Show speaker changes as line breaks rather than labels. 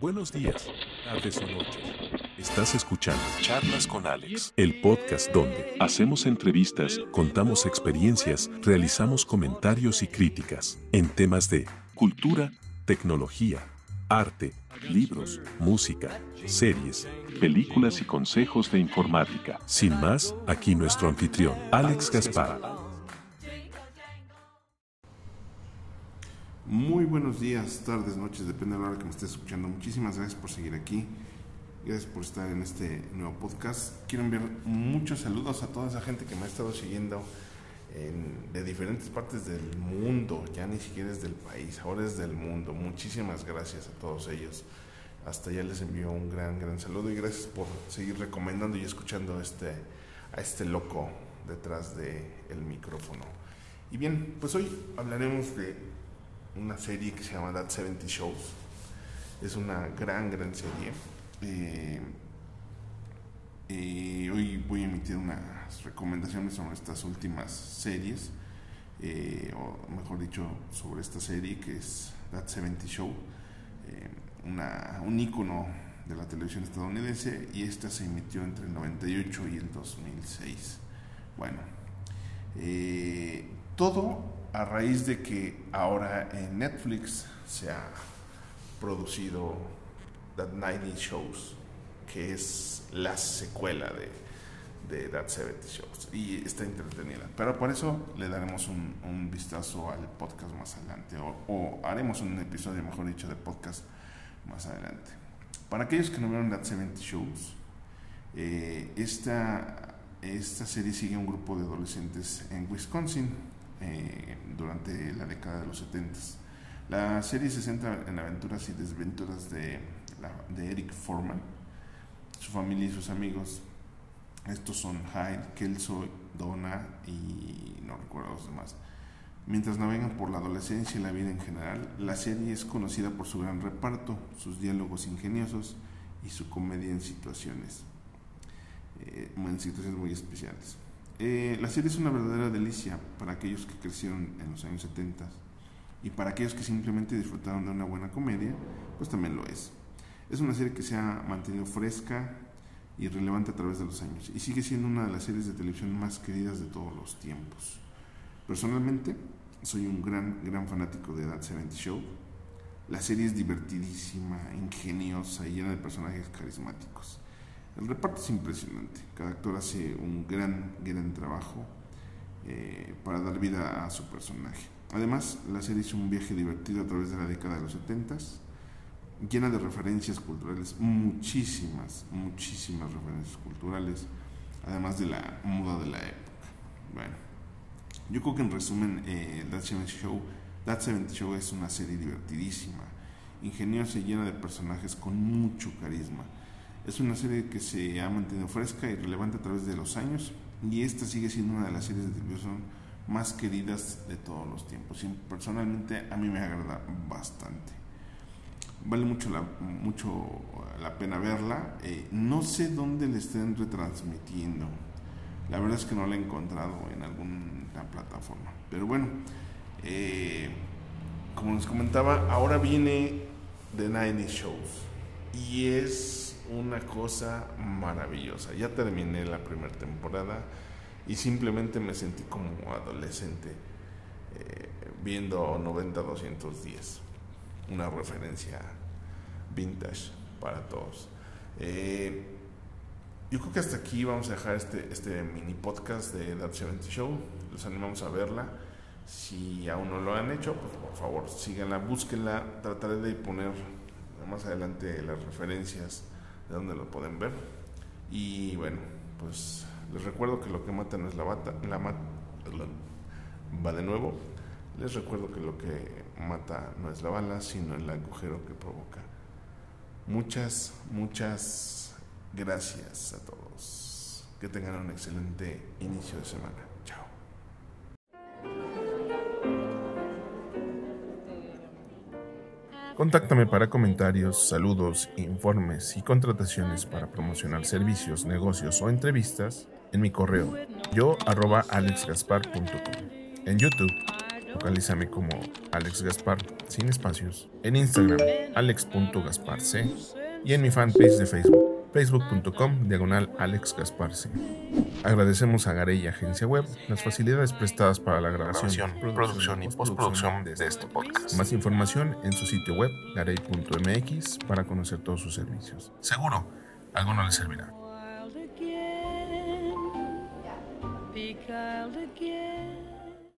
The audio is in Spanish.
Buenos días, tardes o noches. Estás escuchando Charlas con Alex, el podcast donde hacemos entrevistas, contamos experiencias, realizamos comentarios y críticas en temas de cultura, tecnología, arte, libros, música, series, películas y consejos de informática. Sin más, aquí nuestro anfitrión, Alex Gaspar.
Muy buenos días, tardes, noches, depende de la hora que me estés escuchando. Muchísimas gracias por seguir aquí. Gracias por estar en este nuevo podcast. Quiero enviar muchos saludos a toda esa gente que me ha estado siguiendo de diferentes partes del mundo. Ya ni siquiera es del país, ahora es del mundo. Muchísimas gracias a todos ellos. Hasta ya les envío un gran, gran saludo y gracias por seguir recomendando y escuchando este, a este loco detrás del el micrófono. Y bien, pues hoy hablaremos de una serie que se llama That 70 Shows. Es una gran, gran serie. Eh, y hoy voy a emitir unas recomendaciones sobre estas últimas series, eh, o mejor dicho, sobre esta serie que es That 70 Show, eh, una, un ícono de la televisión estadounidense y esta se emitió entre el 98 y el 2006. Bueno, todo a raíz de que ahora en Netflix se ha producido That 90 Shows, que es la secuela de, That 70 Shows, y está entretenida. Pero por eso le daremos un, vistazo al podcast más adelante, o, haremos un episodio, mejor dicho, de podcast más adelante. Para aquellos que no vieron That 70 Shows, eh, esta, esta serie sigue un grupo de adolescentes en Wisconsin eh, durante la década de los 70. La serie se centra en aventuras y desventuras de, de Eric Foreman, su familia y sus amigos. Estos son Hyde, Kelso, Donna y no recuerdo los demás. Mientras navegan por la adolescencia y la vida en general, la serie es conocida por su gran reparto, sus diálogos ingeniosos y su comedia en situaciones, eh, en situaciones muy especiales. Eh, la serie es una verdadera delicia para aquellos que crecieron en los años 70 y para aquellos que simplemente disfrutaron de una buena comedia, pues también lo es. Es una serie que se ha mantenido fresca y relevante a través de los años y sigue siendo una de las series de televisión más queridas de todos los tiempos. Personalmente, soy un gran, gran fanático de That 70 Show. La serie es divertidísima, ingeniosa y llena de personajes carismáticos. El reparto es impresionante. Cada actor hace un gran, gran trabajo eh, para dar vida a su personaje. Además, la serie es un viaje divertido a través de la década de los 70 llena de referencias culturales, muchísimas, muchísimas referencias culturales, además de la moda de la época. Bueno, yo creo que en resumen, eh, That 70 Show, That 70 Show es una serie divertidísima, ingeniosa y llena de personajes con mucho carisma es una serie que se ha mantenido fresca y relevante a través de los años y esta sigue siendo una de las series de televisión más queridas de todos los tiempos. Y personalmente a mí me agrada bastante. Vale mucho la, mucho la pena verla. Eh, no sé dónde le estén retransmitiendo. La verdad es que no la he encontrado en alguna plataforma. Pero bueno, eh, como les comentaba, ahora viene The Nine Shows. Y es una cosa maravillosa. Ya terminé la primera temporada y simplemente me sentí como adolescente eh, viendo 90-210, una referencia vintage para todos. Eh, yo creo que hasta aquí vamos a dejar este, este mini podcast de That 70 Show. Los animamos a verla. Si aún no lo han hecho, pues por favor síganla, búsquenla. Trataré de poner más adelante las referencias de donde lo pueden ver. Y bueno, pues les recuerdo que lo que mata no es la bata, la va de nuevo. Les recuerdo que lo que mata no es la bala, sino el agujero que provoca. Muchas, muchas gracias a todos. Que tengan un excelente inicio de semana.
Contáctame para comentarios, saludos, informes y contrataciones para promocionar servicios, negocios o entrevistas en mi correo yo en YouTube
Localízame como Alex Gaspar, sin espacios. En Instagram, alex.gasparc. Y en mi fanpage de Facebook, facebook.com, diagonal Alex Gasparce. Agradecemos a Garey Agencia Web las facilidades prestadas para la grabación, producción y postproducción de este podcast. Más información en su sitio web, garey.mx, para conocer todos sus servicios. Seguro, algo no le servirá.
Be wild again.